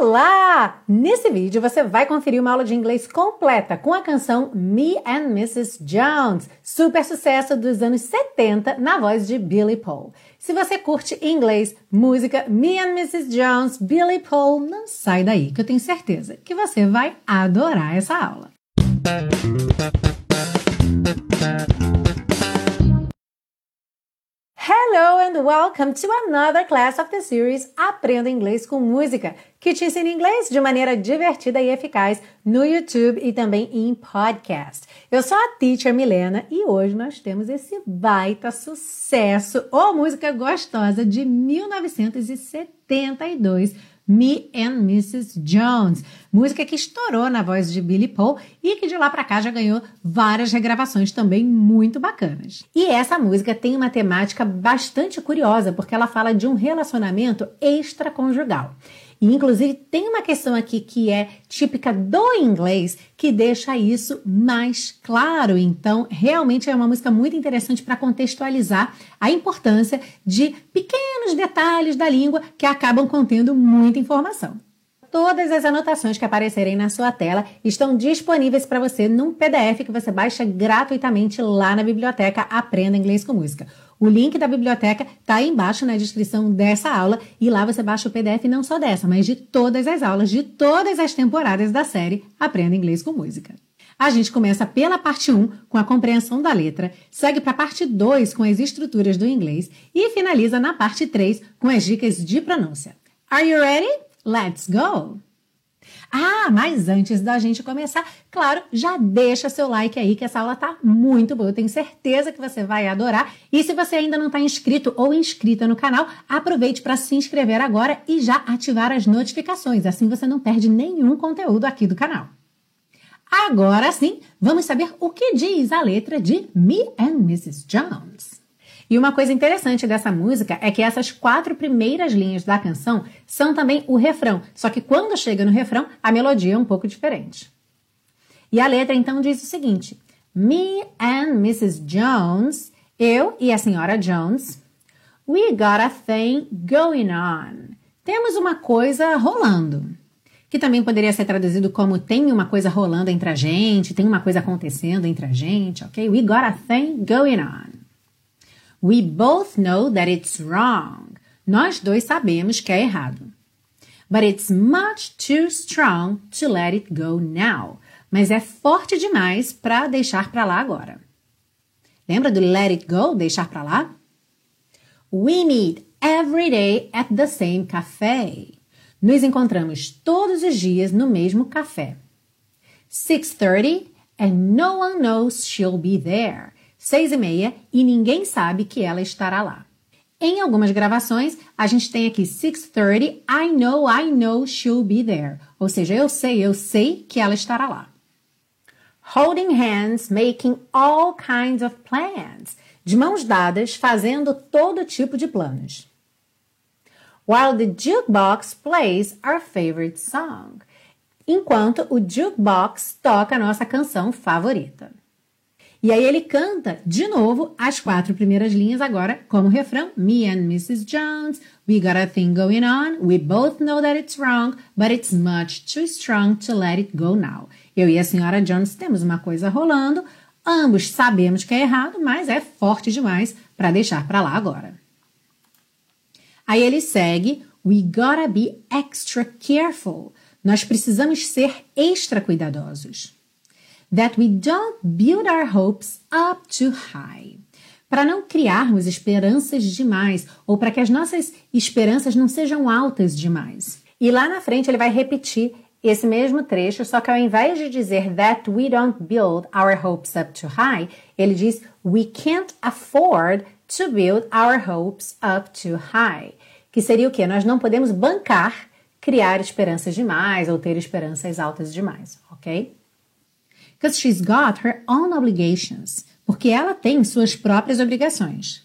Olá! Nesse vídeo você vai conferir uma aula de inglês completa com a canção Me and Mrs. Jones, super sucesso dos anos 70 na voz de Billy Paul. Se você curte inglês, música, Me and Mrs. Jones, Billy Paul, não sai daí que eu tenho certeza que você vai adorar essa aula. Hello and welcome to another class of the series Aprenda Inglês com Música, que te ensina inglês de maneira divertida e eficaz no YouTube e também em podcast. Eu sou a Teacher Milena e hoje nós temos esse baita sucesso, ou música gostosa de 1972 me and Mrs. Jones, música que estourou na voz de Billy Paul e que de lá para cá já ganhou várias regravações também muito bacanas. E essa música tem uma temática bastante curiosa, porque ela fala de um relacionamento extraconjugal. E, inclusive, tem uma questão aqui que é típica do inglês que deixa isso mais claro. Então, realmente é uma música muito interessante para contextualizar a importância de pequenos detalhes da língua que acabam contendo muita informação. Todas as anotações que aparecerem na sua tela estão disponíveis para você num PDF que você baixa gratuitamente lá na biblioteca Aprenda Inglês com Música. O link da biblioteca está aí embaixo na descrição dessa aula e lá você baixa o PDF não só dessa, mas de todas as aulas de todas as temporadas da série Aprenda Inglês com Música. A gente começa pela parte 1 com a compreensão da letra, segue para a parte 2 com as estruturas do inglês e finaliza na parte 3 com as dicas de pronúncia. Are you ready? Let's go! Ah, mas antes da gente começar, claro, já deixa seu like aí que essa aula tá muito boa. Eu tenho certeza que você vai adorar. E se você ainda não está inscrito ou inscrita no canal, aproveite para se inscrever agora e já ativar as notificações. Assim você não perde nenhum conteúdo aqui do canal. Agora sim, vamos saber o que diz a letra de Me and Mrs. Jones. E uma coisa interessante dessa música é que essas quatro primeiras linhas da canção são também o refrão, só que quando chega no refrão, a melodia é um pouco diferente. E a letra então diz o seguinte: Me and Mrs. Jones, eu e a senhora Jones, we got a thing going on. Temos uma coisa rolando. Que também poderia ser traduzido como tem uma coisa rolando entre a gente, tem uma coisa acontecendo entre a gente, ok? We got a thing going on. We both know that it's wrong. Nós dois sabemos que é errado. But it's much too strong to let it go now. Mas é forte demais para deixar para lá agora. Lembra do let it go, deixar para lá? We meet every day at the same café. Nos encontramos todos os dias no mesmo café. 6:30 and no one knows she'll be there seis e meia e ninguém sabe que ela estará lá. Em algumas gravações, a gente tem aqui 6:30, I know, I know she'll be there. Ou seja, eu sei, eu sei que ela estará lá. Holding hands, making all kinds of plans. De mãos dadas, fazendo todo tipo de planos. While the jukebox plays our favorite song. Enquanto o jukebox toca a nossa canção favorita. E aí ele canta de novo as quatro primeiras linhas agora como refrão. Me and Mrs. Jones, we got a thing going on. We both know that it's wrong, but it's much too strong to let it go now. Eu e a senhora Jones temos uma coisa rolando. Ambos sabemos que é errado, mas é forte demais para deixar para lá agora. Aí ele segue. We gotta be extra careful. Nós precisamos ser extra cuidadosos that we don't build our hopes up too high. Para não criarmos esperanças demais ou para que as nossas esperanças não sejam altas demais. E lá na frente ele vai repetir esse mesmo trecho, só que ao invés de dizer that we don't build our hopes up too high, ele diz we can't afford to build our hopes up too high. Que seria o quê? Nós não podemos bancar criar esperanças demais ou ter esperanças altas demais, ok? Because she's got her own obligations. Porque ela tem suas próprias obrigações.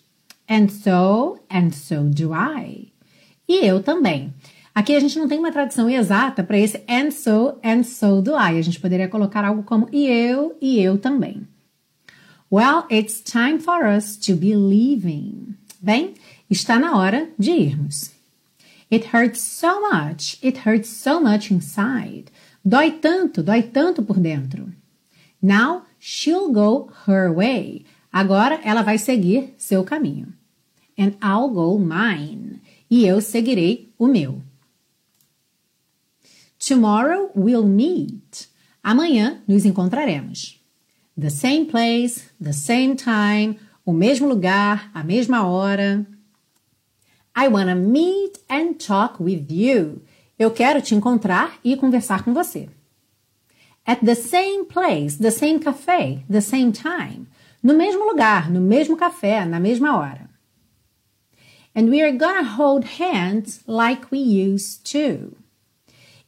And so, and so do I. E eu também. Aqui a gente não tem uma tradução exata para esse and so, and so do I. A gente poderia colocar algo como e eu, e eu também. Well, it's time for us to be leaving. Bem, está na hora de irmos. It hurts so much. It hurts so much inside. Dói tanto, dói tanto por dentro. Now she'll go her way. Agora ela vai seguir seu caminho. And I'll go mine. E eu seguirei o meu. Tomorrow we'll meet. Amanhã nos encontraremos. The same place, the same time, o mesmo lugar, a mesma hora. I wanna meet and talk with you. Eu quero te encontrar e conversar com você. At the same place, the same café, the same time. No mesmo lugar, no mesmo café, na mesma hora. And we are gonna hold hands like we used to.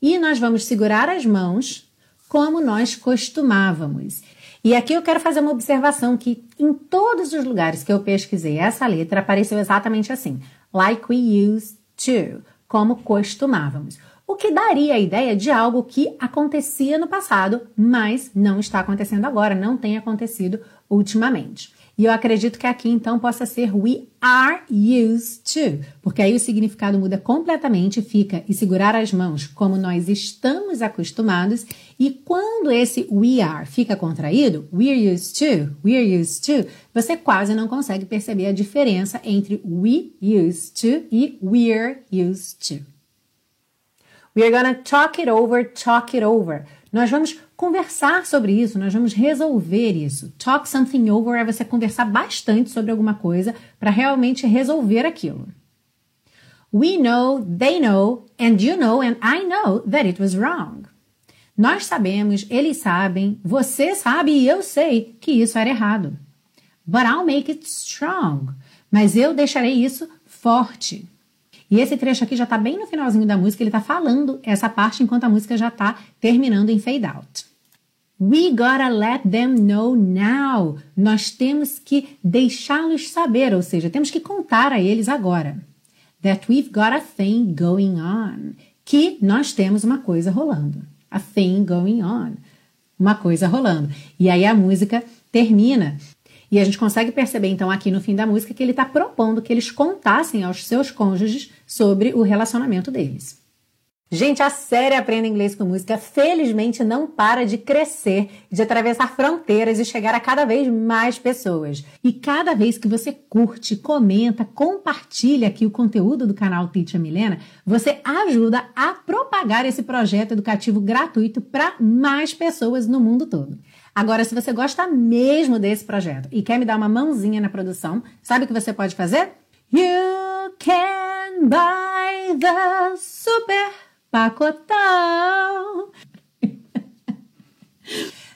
E nós vamos segurar as mãos como nós costumávamos. E aqui eu quero fazer uma observação que em todos os lugares que eu pesquisei essa letra apareceu exatamente assim: like we used to, como costumávamos. O que daria a ideia de algo que acontecia no passado, mas não está acontecendo agora, não tem acontecido ultimamente. E eu acredito que aqui então possa ser we are used to, porque aí o significado muda completamente, fica e segurar as mãos como nós estamos acostumados, e quando esse we are fica contraído, we're used to, we're used to, você quase não consegue perceber a diferença entre we used to e we're used to. We're gonna talk it over, talk it over. Nós vamos conversar sobre isso, nós vamos resolver isso. Talk something over é você conversar bastante sobre alguma coisa para realmente resolver aquilo. We know, they know, and you know, and I know that it was wrong. Nós sabemos, eles sabem, você sabe e eu sei que isso era errado. But I'll make it strong. Mas eu deixarei isso forte. E esse trecho aqui já está bem no finalzinho da música, ele está falando essa parte enquanto a música já está terminando em fade out. We gotta let them know now. Nós temos que deixá-los saber, ou seja, temos que contar a eles agora. That we've got a thing going on. Que nós temos uma coisa rolando. A thing going on. Uma coisa rolando. E aí a música termina e a gente consegue perceber, então, aqui no fim da música, que ele está propondo que eles contassem aos seus cônjuges sobre o relacionamento deles. Gente, a série Aprenda Inglês com Música felizmente não para de crescer, de atravessar fronteiras e chegar a cada vez mais pessoas. E cada vez que você curte, comenta, compartilha aqui o conteúdo do canal Teacher Milena, você ajuda a propagar esse projeto educativo gratuito para mais pessoas no mundo todo. Agora, se você gosta mesmo desse projeto e quer me dar uma mãozinha na produção, sabe o que você pode fazer? You can buy the super pacotão.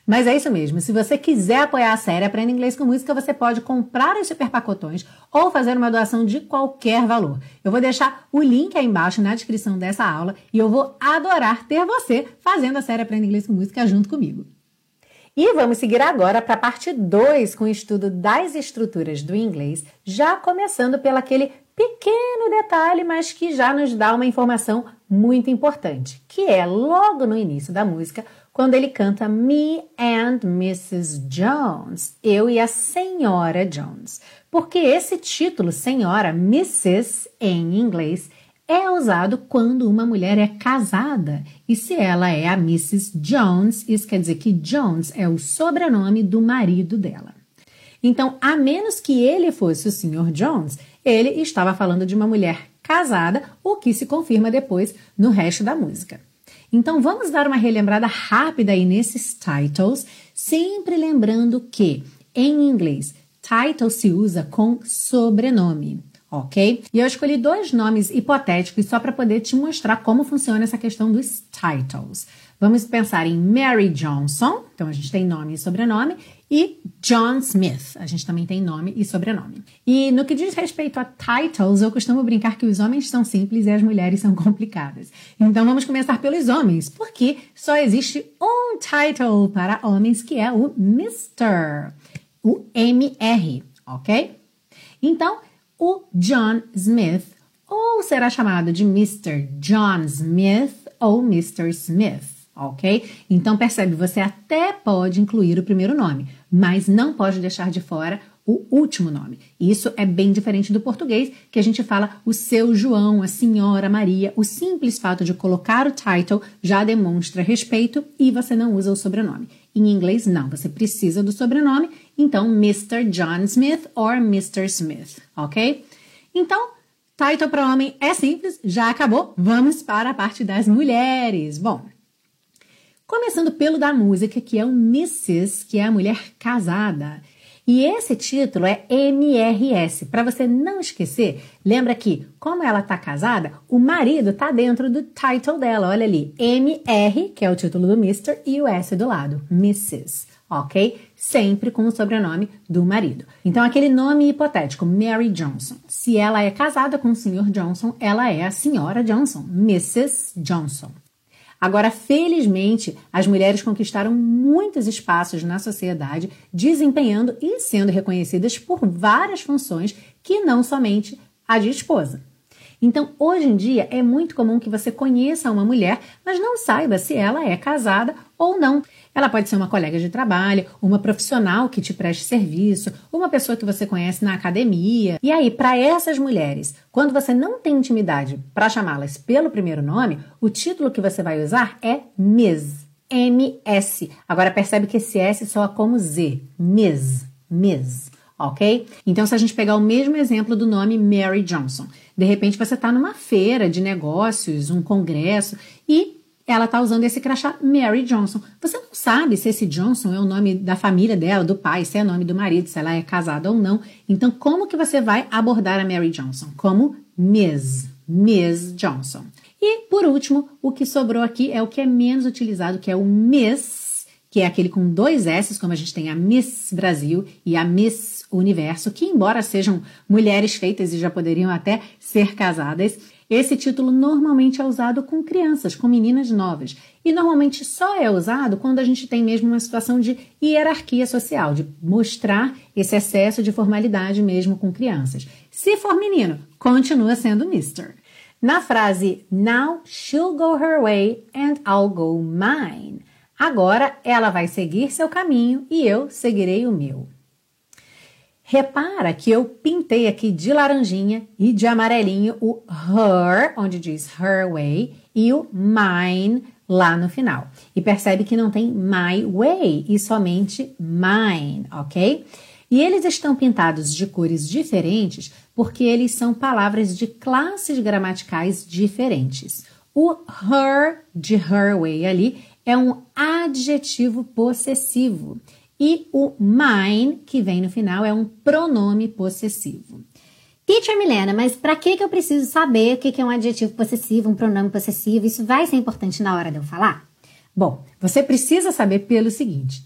Mas é isso mesmo. Se você quiser apoiar a série Aprenda Inglês com Música, você pode comprar os super pacotões ou fazer uma doação de qualquer valor. Eu vou deixar o link aí embaixo na descrição dessa aula e eu vou adorar ter você fazendo a série Aprenda Inglês com Música junto comigo. E vamos seguir agora para a parte 2 com o estudo das estruturas do inglês, já começando pelo aquele pequeno detalhe, mas que já nos dá uma informação muito importante, que é logo no início da música, quando ele canta Me and Mrs. Jones, eu e a Senhora Jones. Porque esse título, Senhora, Mrs. em inglês, é usado quando uma mulher é casada. E se ela é a Mrs. Jones, isso quer dizer que Jones é o sobrenome do marido dela. Então, a menos que ele fosse o Sr. Jones, ele estava falando de uma mulher casada, o que se confirma depois no resto da música. Então vamos dar uma relembrada rápida aí nesses titles, sempre lembrando que em inglês title se usa com sobrenome, ok? E eu escolhi dois nomes hipotéticos só para poder te mostrar como funciona essa questão dos titles. Vamos pensar em Mary Johnson, então a gente tem nome e sobrenome, e John Smith. A gente também tem nome e sobrenome. E no que diz respeito a titles, eu costumo brincar que os homens são simples e as mulheres são complicadas. Então vamos começar pelos homens, porque só existe um title para homens que é o Mr. O MR, ok? Então, o John Smith ou será chamado de Mr. John Smith ou Mr. Smith ok? Então percebe, você até pode incluir o primeiro nome, mas não pode deixar de fora o último nome. Isso é bem diferente do português, que a gente fala o seu João, a senhora Maria. O simples fato de colocar o title já demonstra respeito e você não usa o sobrenome. Em inglês, não, você precisa do sobrenome, então Mr. John Smith or Mr. Smith, ok? Então, title para homem é simples, já acabou. Vamos para a parte das mulheres. Bom, Começando pelo da música, que é o Mrs., que é a mulher casada. E esse título é MRS. Para você não esquecer, lembra que, como ela está casada, o marido está dentro do title dela. Olha ali, MR, que é o título do Mr., e o S do lado, Mrs. Ok? Sempre com o sobrenome do marido. Então, aquele nome hipotético, Mary Johnson. Se ela é casada com o Sr. Johnson, ela é a senhora Johnson, Mrs. Johnson. Agora, felizmente, as mulheres conquistaram muitos espaços na sociedade, desempenhando e sendo reconhecidas por várias funções que não somente a de esposa. Então, hoje em dia, é muito comum que você conheça uma mulher, mas não saiba se ela é casada ou não. Ela pode ser uma colega de trabalho, uma profissional que te preste serviço, uma pessoa que você conhece na academia. E aí, para essas mulheres, quando você não tem intimidade para chamá-las pelo primeiro nome, o título que você vai usar é Ms. MS. Agora percebe que esse S soa como Z. Ms. Ms. Ok? Então, se a gente pegar o mesmo exemplo do nome Mary Johnson, de repente você está numa feira de negócios, um congresso, e ela está usando esse crachá Mary Johnson. Você não sabe se esse Johnson é o nome da família dela, do pai, se é o nome do marido, se ela é casada ou não. Então, como que você vai abordar a Mary Johnson? Como Miss, Miss Johnson. E, por último, o que sobrou aqui é o que é menos utilizado, que é o Miss, que é aquele com dois S, como a gente tem a Miss Brasil e a Miss Universo, que, embora sejam mulheres feitas e já poderiam até ser casadas, esse título normalmente é usado com crianças, com meninas novas, e normalmente só é usado quando a gente tem mesmo uma situação de hierarquia social, de mostrar esse excesso de formalidade mesmo com crianças. Se for menino, continua sendo Mr. Na frase Now she'll go her way and I'll go mine. Agora ela vai seguir seu caminho e eu seguirei o meu. Repara que eu pintei aqui de laranjinha e de amarelinho o her, onde diz her way, e o mine lá no final. E percebe que não tem my way e somente mine, ok? E eles estão pintados de cores diferentes porque eles são palavras de classes gramaticais diferentes. O her de her way ali é um adjetivo possessivo. E o mine, que vem no final, é um pronome possessivo. Teacher Milena, mas para que, que eu preciso saber o que é um adjetivo possessivo, um pronome possessivo? Isso vai ser importante na hora de eu falar? Bom, você precisa saber pelo seguinte: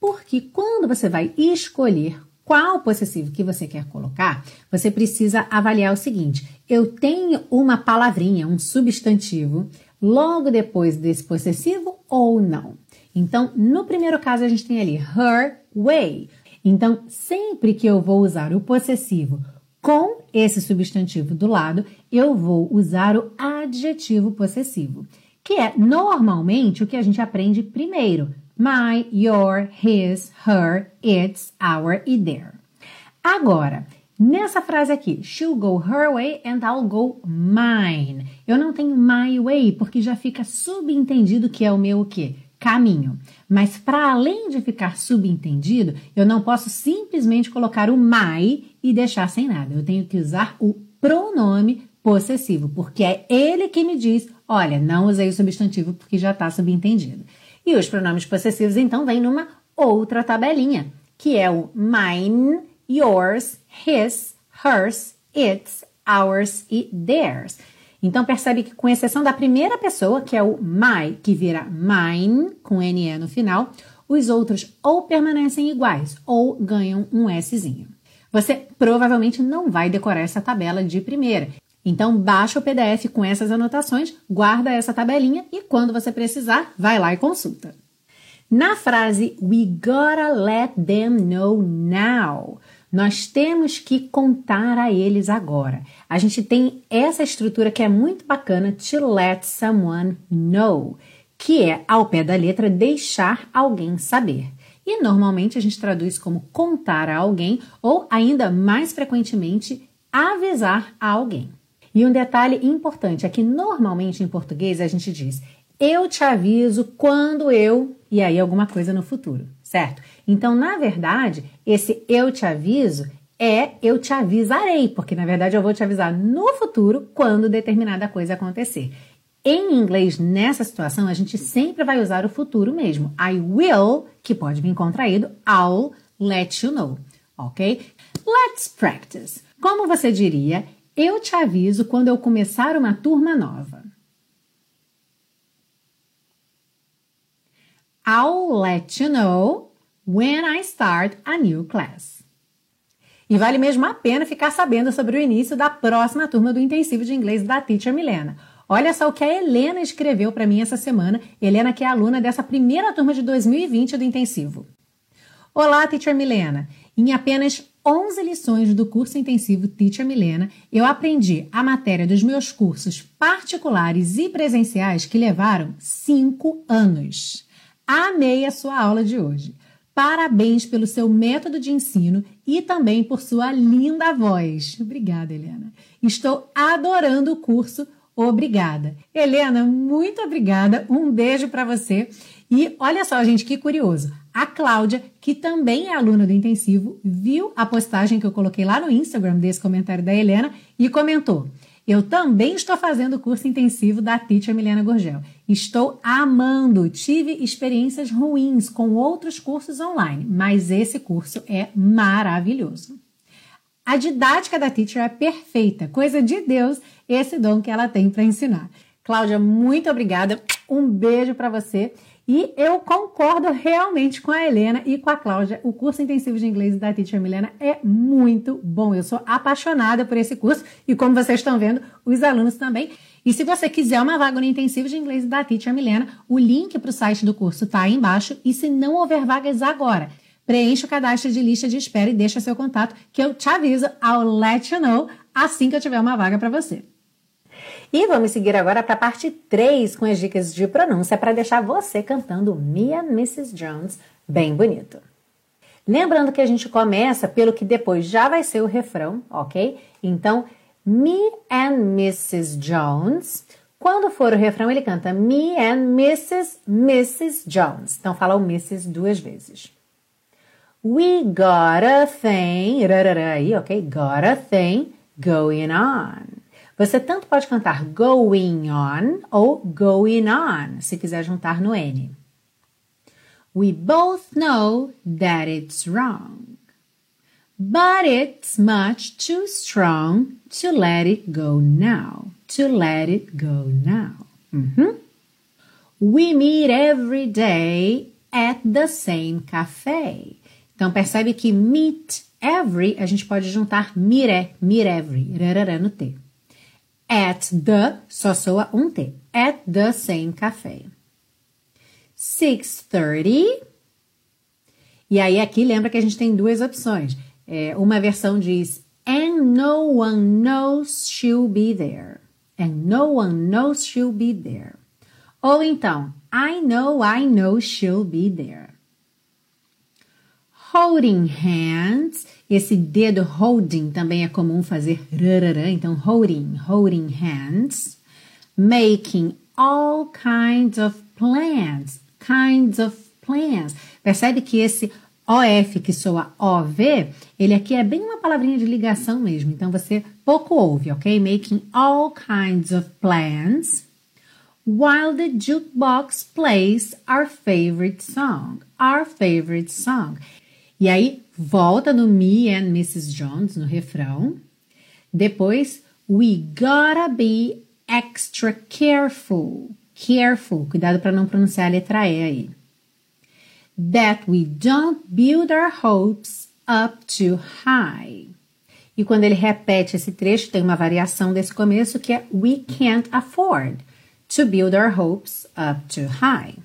porque quando você vai escolher qual possessivo que você quer colocar, você precisa avaliar o seguinte: eu tenho uma palavrinha, um substantivo, logo depois desse possessivo ou não? Então, no primeiro caso, a gente tem ali her way. Então, sempre que eu vou usar o possessivo com esse substantivo do lado, eu vou usar o adjetivo possessivo, que é normalmente o que a gente aprende primeiro: my, your, his, her, its, our e their. Agora, nessa frase aqui, she'll go her way and I'll go mine. Eu não tenho my way porque já fica subentendido que é o meu o quê? Caminho. Mas para além de ficar subentendido, eu não posso simplesmente colocar o my e deixar sem nada. Eu tenho que usar o pronome possessivo, porque é ele que me diz: olha, não usei o substantivo porque já está subentendido. E os pronomes possessivos, então, vêm numa outra tabelinha, que é o mine, yours, his, hers, its, ours e theirs. Então percebe que com exceção da primeira pessoa, que é o my, que vira mine com NE no final, os outros ou permanecem iguais ou ganham um Szinho. Você provavelmente não vai decorar essa tabela de primeira. Então baixa o PDF com essas anotações, guarda essa tabelinha e quando você precisar, vai lá e consulta. Na frase We gotta let them know now, nós temos que contar a eles agora. A gente tem essa estrutura que é muito bacana, to let someone know, que é, ao pé da letra, deixar alguém saber. E normalmente a gente traduz como contar a alguém ou, ainda mais frequentemente, avisar a alguém. E um detalhe importante é que normalmente em português a gente diz eu te aviso quando eu e aí alguma coisa no futuro, certo? Então, na verdade, esse eu te aviso é eu te avisarei, porque na verdade eu vou te avisar no futuro quando determinada coisa acontecer. Em inglês, nessa situação, a gente sempre vai usar o futuro mesmo. I will, que pode vir contraído, I'll let you know, ok? Let's practice. Como você diria, eu te aviso quando eu começar uma turma nova. I'll let you know when I start a new class. E vale mesmo a pena ficar sabendo sobre o início da próxima turma do intensivo de inglês da Teacher Milena. Olha só o que a Helena escreveu para mim essa semana. Helena, que é aluna dessa primeira turma de 2020 do intensivo. Olá, Teacher Milena. Em apenas 11 lições do curso intensivo Teacher Milena, eu aprendi a matéria dos meus cursos particulares e presenciais que levaram 5 anos. Amei a sua aula de hoje. Parabéns pelo seu método de ensino e também por sua linda voz. Obrigada, Helena. Estou adorando o curso. Obrigada. Helena, muito obrigada. Um beijo para você. E olha só, gente, que curioso. A Cláudia, que também é aluna do intensivo, viu a postagem que eu coloquei lá no Instagram desse comentário da Helena e comentou: eu também estou fazendo o curso intensivo da Teacher Milena Gorgel. Estou amando. Tive experiências ruins com outros cursos online, mas esse curso é maravilhoso. A didática da Teacher é perfeita, coisa de Deus, esse dom que ela tem para ensinar. Cláudia, muito obrigada. Um beijo para você. E eu concordo realmente com a Helena e com a Cláudia. O curso intensivo de inglês da Teacher Milena é muito bom. Eu sou apaixonada por esse curso e, como vocês estão vendo, os alunos também. E se você quiser uma vaga no intensivo de inglês da Teacher Milena, o link para o site do curso está aí embaixo. E se não houver vagas agora, preencha o cadastro de lista de espera e deixa seu contato que eu te aviso ao let you know assim que eu tiver uma vaga para você. E vamos seguir agora para a parte 3 com as dicas de pronúncia para deixar você cantando Me and Mrs. Jones bem bonito. Lembrando que a gente começa pelo que depois já vai ser o refrão, ok? Então, Me and Mrs. Jones. Quando for o refrão, ele canta Me and Mrs. Mrs. Jones. Então, fala o Mrs. duas vezes. We got a thing, aí, ok? Got a thing going on. Você tanto pode cantar going on ou going on, se quiser juntar no N. We both know that it's wrong, but it's much too strong to let it go now. To let it go now. Uhum. We meet every day at the same cafe. Então percebe que meet every a gente pode juntar meet, meet every, rarará no T. At the, só soa um T. At the same cafe. 6.30. E aí aqui lembra que a gente tem duas opções. É, uma versão diz And no one knows she'll be there. And no one knows she'll be there. Ou então, I know, I know she'll be there. Holding hands esse dedo holding também é comum fazer rarará, então holding, holding hands. Making all kinds of plans, kinds of plans. Percebe que esse OF que soa OV, ele aqui é bem uma palavrinha de ligação mesmo, então você pouco ouve, ok? Making all kinds of plans while the jukebox plays our favorite song. Our favorite song. E aí, volta no Me and Mrs. Jones, no refrão. Depois, we gotta be extra careful. Careful, cuidado para não pronunciar a letra E aí. That we don't build our hopes up too high. E quando ele repete esse trecho, tem uma variação desse começo que é we can't afford to build our hopes up too high.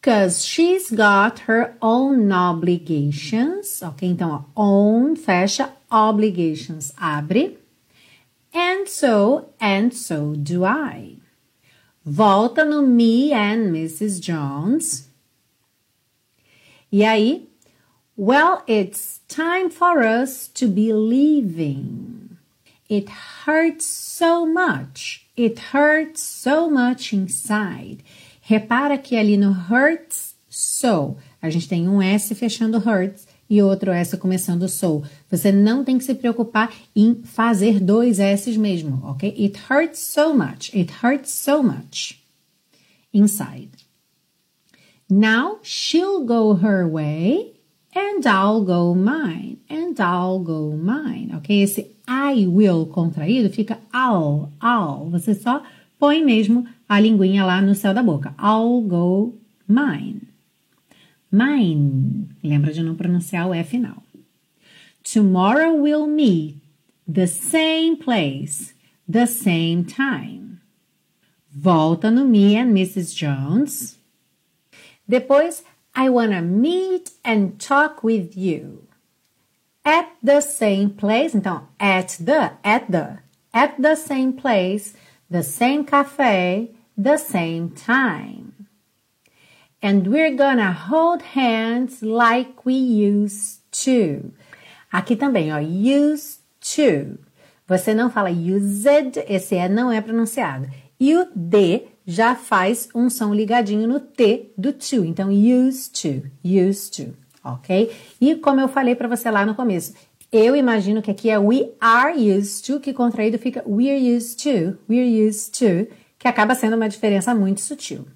Because she's got her own obligations. Ok, então, own fecha, obligations abre. And so, and so do I. Volta no me and Mrs. Jones. E aí, well, it's time for us to be leaving. It hurts so much. It hurts so much inside. Repara que ali no hurts so, a gente tem um S fechando hurts e outro S começando so. Você não tem que se preocupar em fazer dois S's mesmo, ok? It hurts so much. It hurts so much inside. Now she'll go her way and I'll go mine. And I'll go mine, ok? Esse I will contraído fica I'll, I'll. Você só põe mesmo a linguinha lá no céu da boca. I'll go mine. Mine. Lembra de não pronunciar o E final. Tomorrow we'll meet the same place, the same time. Volta no me and Mrs. Jones. Depois, I wanna meet and talk with you. At the same place, então, at the, at the, at the same place, the same cafe, the same time. And we're gonna hold hands like we used to. Aqui também, ó, used to. Você não fala used, esse E não é pronunciado. E o D já faz um som ligadinho no T do to. Então, used to, used to, ok? E como eu falei para você lá no começo, eu imagino que aqui é we are used to, que contraído fica we're used to, we're used to, que acaba sendo uma diferença muito sutil.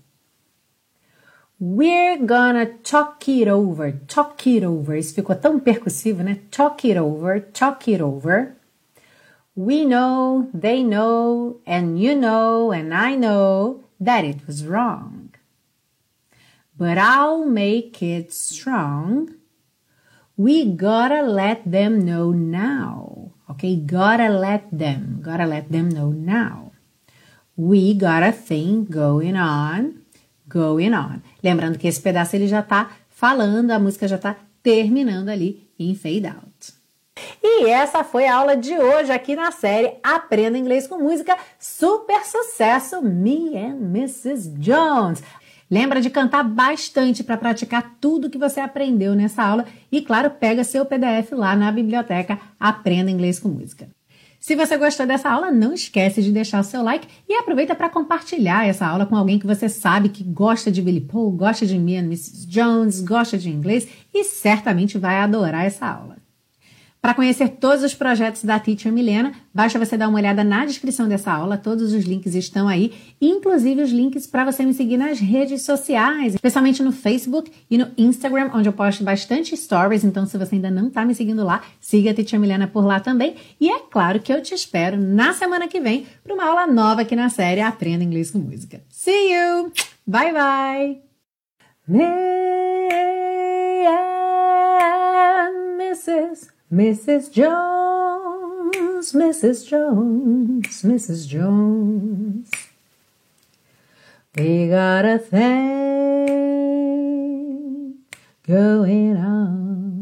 We're gonna talk it over. Talk it over. Isso ficou tão percussivo, né? Talk it over. Talk it over. We know, they know, and you know, and I know that it was wrong. But I'll make it strong. We gotta let them know now. Okay, gotta let them, gotta let them know now. We got a thing going on going on. Lembrando que esse pedaço ele já está falando, a música já está terminando ali em fade out. E essa foi a aula de hoje aqui na série Aprenda Inglês com Música, super sucesso, Me and Mrs. Jones. Lembra de cantar bastante para praticar tudo que você aprendeu nessa aula e, claro, pega seu PDF lá na biblioteca Aprenda Inglês com Música. Se você gostou dessa aula, não esquece de deixar o seu like e aproveita para compartilhar essa aula com alguém que você sabe que gosta de Billy Paul, gosta de Me and Mrs. Jones, gosta de inglês e certamente vai adorar essa aula. Para conhecer todos os projetos da Teacher Milena, basta você dar uma olhada na descrição dessa aula, todos os links estão aí, inclusive os links para você me seguir nas redes sociais, especialmente no Facebook e no Instagram, onde eu posto bastante stories, então se você ainda não está me seguindo lá, siga a Teacher Milena por lá também. E é claro que eu te espero na semana que vem para uma aula nova aqui na série Aprenda Inglês com Música. See you! Bye bye! Mrs. Mrs. Jones, Mrs. Jones, Mrs. Jones. We got a thing going on.